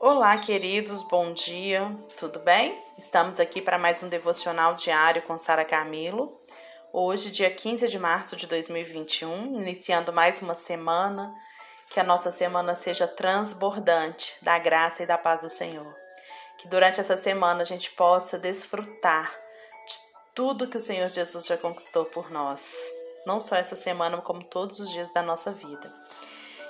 Olá, queridos, bom dia, tudo bem? Estamos aqui para mais um devocional diário com Sara Camilo. Hoje, dia 15 de março de 2021, iniciando mais uma semana, que a nossa semana seja transbordante da graça e da paz do Senhor. Que durante essa semana a gente possa desfrutar de tudo que o Senhor Jesus já conquistou por nós, não só essa semana, como todos os dias da nossa vida.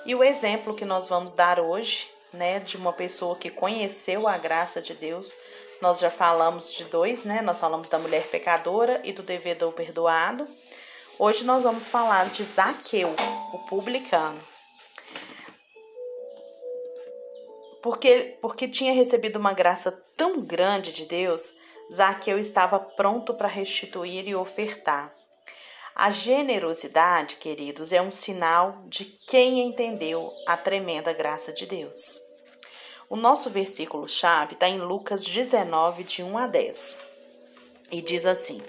E o exemplo que nós vamos dar hoje né, de uma pessoa que conheceu a graça de Deus. Nós já falamos de dois, né? Nós falamos da mulher pecadora e do devedor perdoado. Hoje nós vamos falar de Zaqueu, o publicano. Porque, porque tinha recebido uma graça tão grande de Deus, Zaqueu estava pronto para restituir e ofertar. A generosidade, queridos, é um sinal de quem entendeu a tremenda graça de Deus. O nosso versículo-chave está em Lucas 19, de 1 a 10. E diz assim: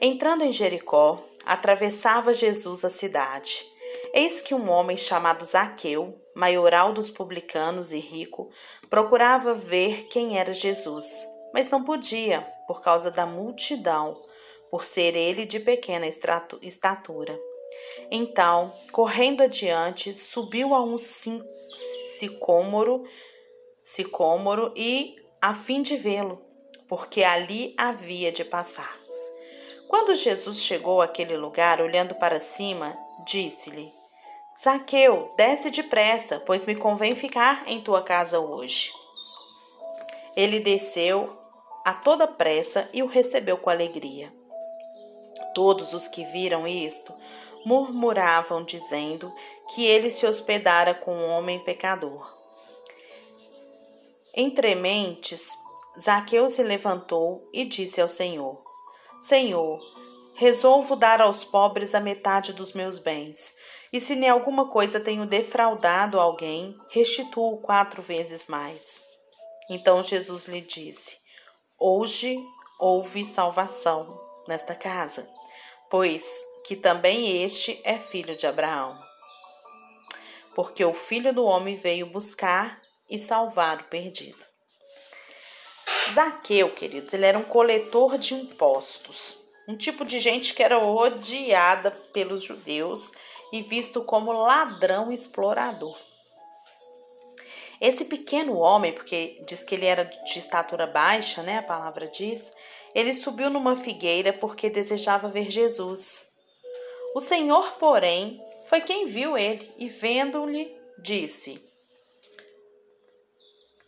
Entrando em Jericó, atravessava Jesus a cidade. Eis que um homem chamado Zaqueu, maioral dos publicanos e rico, procurava ver quem era Jesus, mas não podia, por causa da multidão por ser ele de pequena estatura. Então, correndo adiante, subiu a um sicômoro, sicômoro e a fim de vê-lo, porque ali havia de passar. Quando Jesus chegou àquele lugar, olhando para cima, disse-lhe: Zaqueu, desce depressa, pois me convém ficar em tua casa hoje. Ele desceu a toda pressa e o recebeu com alegria. Todos os que viram isto murmuravam, dizendo que ele se hospedara com um homem pecador. Entre mentes, Zaqueu se levantou e disse ao Senhor: Senhor, resolvo dar aos pobres a metade dos meus bens, e se em alguma coisa tenho defraudado alguém, restituo quatro vezes mais. Então Jesus lhe disse: Hoje houve salvação nesta casa pois que também este é filho de Abraão. Porque o filho do homem veio buscar e salvar o perdido. Zaqueu, queridos, ele era um coletor de impostos, um tipo de gente que era odiada pelos judeus e visto como ladrão explorador. Esse pequeno homem, porque diz que ele era de estatura baixa, né? A palavra diz, ele subiu numa figueira porque desejava ver Jesus. O Senhor, porém, foi quem viu ele e, vendo-lhe, disse: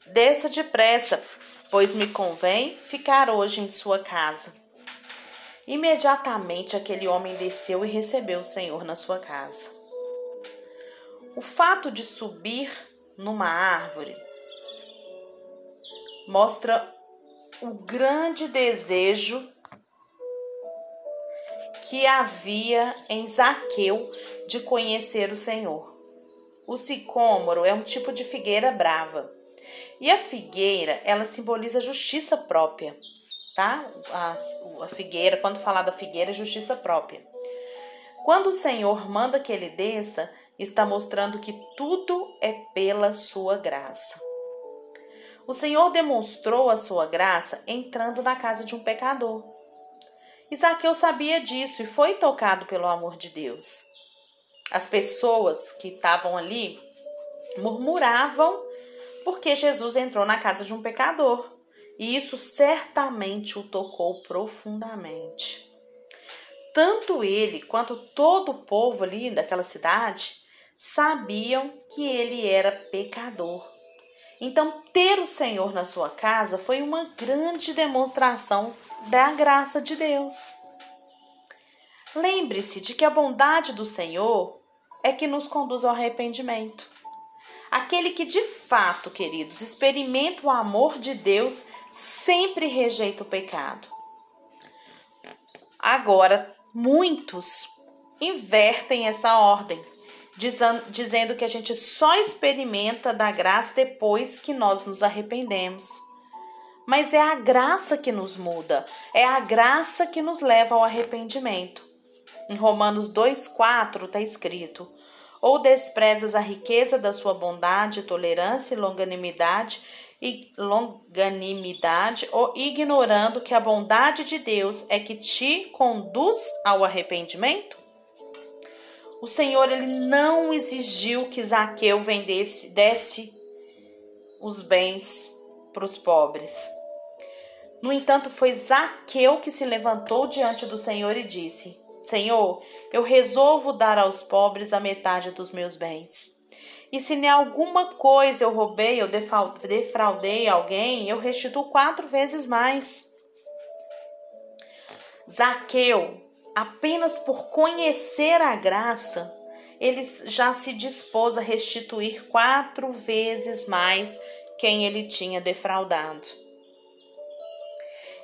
Desça depressa, pois me convém ficar hoje em sua casa. Imediatamente aquele homem desceu e recebeu o Senhor na sua casa. O fato de subir numa árvore mostra o grande desejo que havia em Zaqueu de conhecer o Senhor. O sicômoro é um tipo de figueira brava. E a figueira, ela simboliza justiça própria, tá? A, a figueira, quando falar da figueira, é justiça própria. Quando o Senhor manda que ele desça, está mostrando que tudo é pela sua graça. O Senhor demonstrou a sua graça entrando na casa de um pecador. Isaqueu sabia disso e foi tocado pelo amor de Deus. As pessoas que estavam ali murmuravam porque Jesus entrou na casa de um pecador. E isso certamente o tocou profundamente. Tanto ele quanto todo o povo ali daquela cidade sabiam que ele era pecador então, ter o Senhor na sua casa foi uma grande demonstração da graça de Deus. Lembre-se de que a bondade do Senhor é que nos conduz ao arrependimento. Aquele que de fato, queridos, experimenta o amor de Deus sempre rejeita o pecado. Agora, muitos invertem essa ordem dizendo que a gente só experimenta da graça depois que nós nos arrependemos. Mas é a graça que nos muda, é a graça que nos leva ao arrependimento. Em Romanos 2,4 está escrito: ou desprezas a riqueza da sua bondade, tolerância e longanimidade, longanimidade, ou ignorando que a bondade de Deus é que te conduz ao arrependimento? O Senhor ele não exigiu que Zaqueu vendesse, desse os bens para os pobres. No entanto, foi Zaqueu que se levantou diante do Senhor e disse: Senhor, eu resolvo dar aos pobres a metade dos meus bens. E se em alguma coisa eu roubei ou defraudei alguém, eu restituo quatro vezes mais. Zaqueu, apenas por conhecer a graça, ele já se dispôs a restituir quatro vezes mais quem ele tinha defraudado.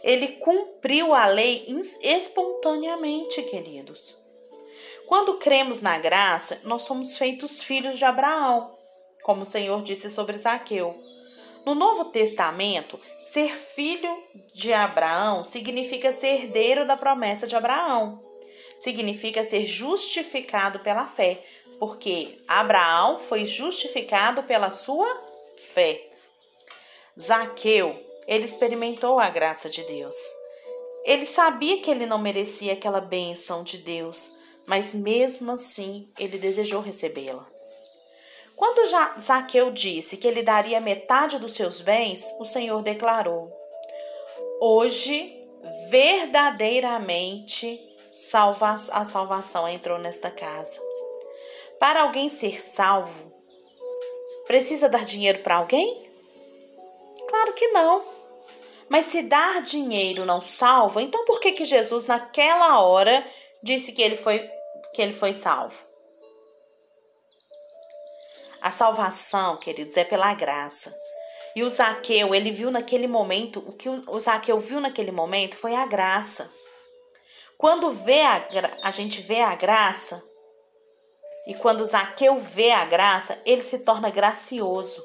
Ele cumpriu a lei espontaneamente, queridos. Quando cremos na graça, nós somos feitos filhos de Abraão, como o Senhor disse sobre Zaqueu. No Novo Testamento, ser filho de Abraão significa ser herdeiro da promessa de Abraão. Significa ser justificado pela fé, porque Abraão foi justificado pela sua fé. Zaqueu, ele experimentou a graça de Deus. Ele sabia que ele não merecia aquela bênção de Deus, mas mesmo assim ele desejou recebê-la. Quando Zaqueu disse que ele daria metade dos seus bens, o Senhor declarou: Hoje, verdadeiramente, a salvação entrou nesta casa. Para alguém ser salvo, precisa dar dinheiro para alguém? Claro que não. Mas se dar dinheiro não salva, então por que que Jesus naquela hora disse que ele foi que ele foi salvo? A salvação, queridos, é pela graça. E o Zaqueu, ele viu naquele momento, o que o Zaqueu viu naquele momento foi a graça. Quando vê a, a gente vê a graça, e quando Zaqueu vê a graça, ele se torna gracioso.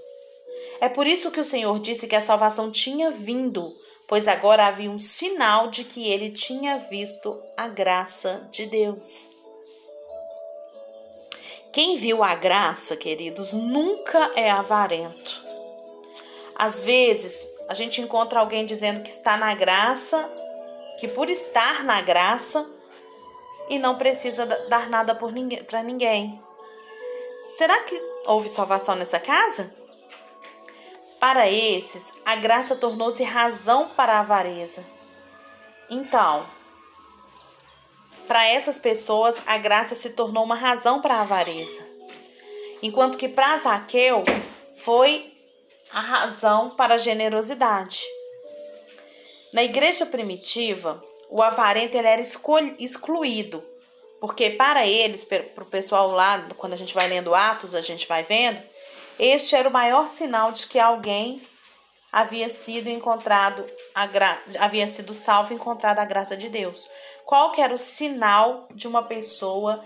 É por isso que o Senhor disse que a salvação tinha vindo, pois agora havia um sinal de que ele tinha visto a graça de Deus. Quem viu a graça, queridos, nunca é avarento. Às vezes, a gente encontra alguém dizendo que está na graça, que por estar na graça e não precisa dar nada para ninguém, ninguém. Será que houve salvação nessa casa? Para esses, a graça tornou-se razão para a avareza. Então, para essas pessoas, a graça se tornou uma razão para a avareza. Enquanto que para Zaqueu foi a razão para a generosidade. Na igreja primitiva, o avarento ele era excluído, porque para eles, para o pessoal lá, quando a gente vai lendo Atos, a gente vai vendo, este era o maior sinal de que alguém havia sido encontrado, havia sido salvo e encontrado a graça de Deus. Qual que era o sinal de uma pessoa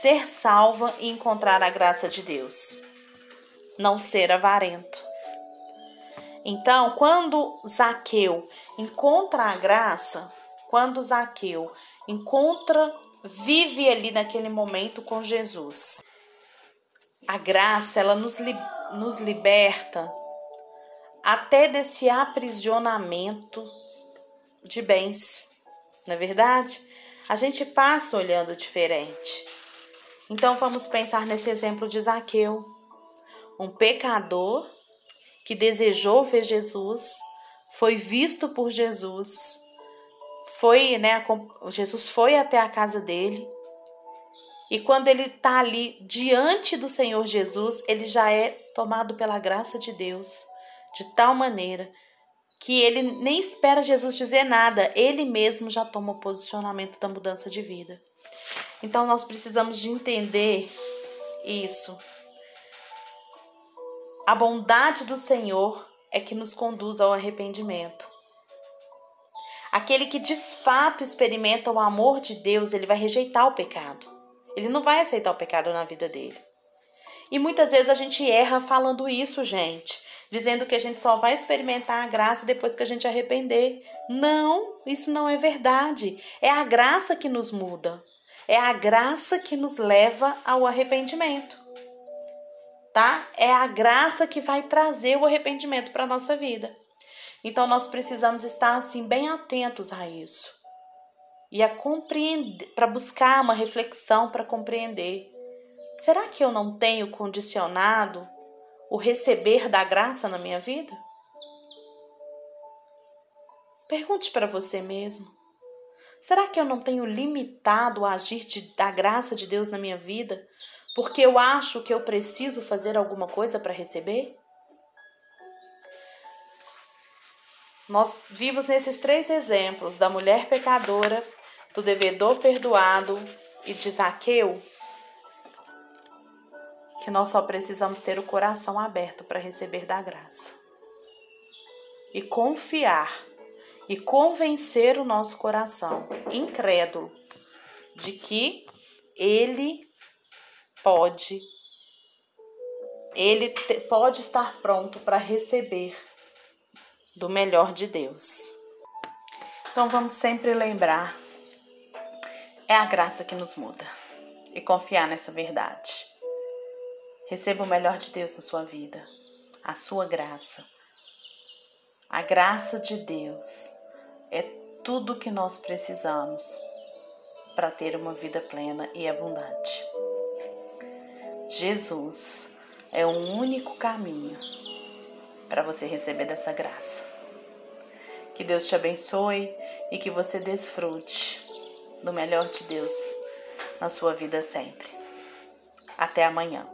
ser salva e encontrar a graça de Deus? Não ser avarento. Então, quando Zaqueu encontra a graça, quando Zaqueu encontra, vive ali naquele momento com Jesus, a graça, ela nos, li, nos liberta até desse aprisionamento de bens. Não é verdade? A gente passa olhando diferente. Então vamos pensar nesse exemplo de Zaqueu, um pecador que desejou ver Jesus, foi visto por Jesus, foi, né, Jesus foi até a casa dele, e quando ele está ali diante do Senhor Jesus, ele já é tomado pela graça de Deus, de tal maneira que ele nem espera Jesus dizer nada, ele mesmo já toma o posicionamento da mudança de vida. Então nós precisamos de entender isso. A bondade do Senhor é que nos conduz ao arrependimento. Aquele que de fato experimenta o amor de Deus, ele vai rejeitar o pecado. Ele não vai aceitar o pecado na vida dele. E muitas vezes a gente erra falando isso, gente, dizendo que a gente só vai experimentar a graça depois que a gente arrepender. Não, isso não é verdade. É a graça que nos muda. É a graça que nos leva ao arrependimento. Tá? É a graça que vai trazer o arrependimento para nossa vida. Então nós precisamos estar assim bem atentos a isso. E a compreender, para buscar uma reflexão para compreender. Será que eu não tenho condicionado o receber da graça na minha vida? Pergunte para você mesmo. Será que eu não tenho limitado o agir de, da graça de Deus na minha vida porque eu acho que eu preciso fazer alguma coisa para receber? Nós vimos nesses três exemplos da mulher pecadora, do devedor perdoado e de Zaqueu que nós só precisamos ter o coração aberto para receber da graça e confiar e convencer o nosso coração incrédulo de que ele pode ele te, pode estar pronto para receber do melhor de Deus. Então vamos sempre lembrar é a graça que nos muda e confiar nessa verdade. Receba o melhor de Deus na sua vida, a sua graça. A graça de Deus é tudo que nós precisamos para ter uma vida plena e abundante. Jesus é o único caminho para você receber dessa graça. Que Deus te abençoe e que você desfrute do melhor de Deus na sua vida sempre. Até amanhã.